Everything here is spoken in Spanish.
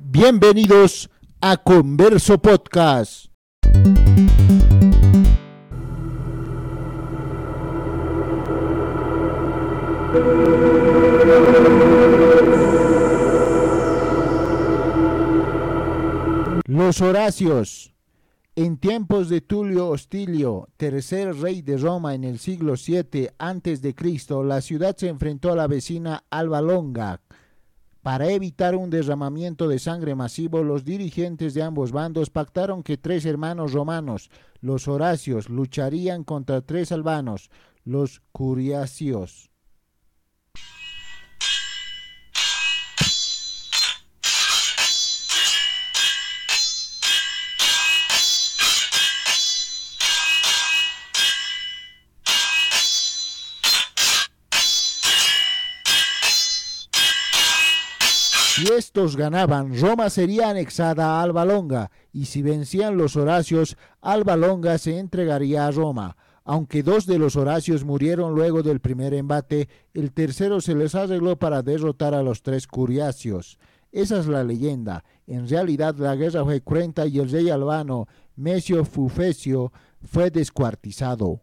Bienvenidos a Converso Podcast. Los Horacios. En tiempos de Tulio Hostilio, tercer rey de Roma en el siglo VII a.C., la ciudad se enfrentó a la vecina Alba Longa. Para evitar un derramamiento de sangre masivo, los dirigentes de ambos bandos pactaron que tres hermanos romanos, los Horacios, lucharían contra tres albanos, los Curiacios. Si estos ganaban, Roma sería anexada a Alba Longa, y si vencían los Horacios, Alba Longa se entregaría a Roma. Aunque dos de los Horacios murieron luego del primer embate, el tercero se les arregló para derrotar a los tres Curiacios. Esa es la leyenda. En realidad la guerra fue cruenta y el rey albano, Mesio Fufecio, fue descuartizado.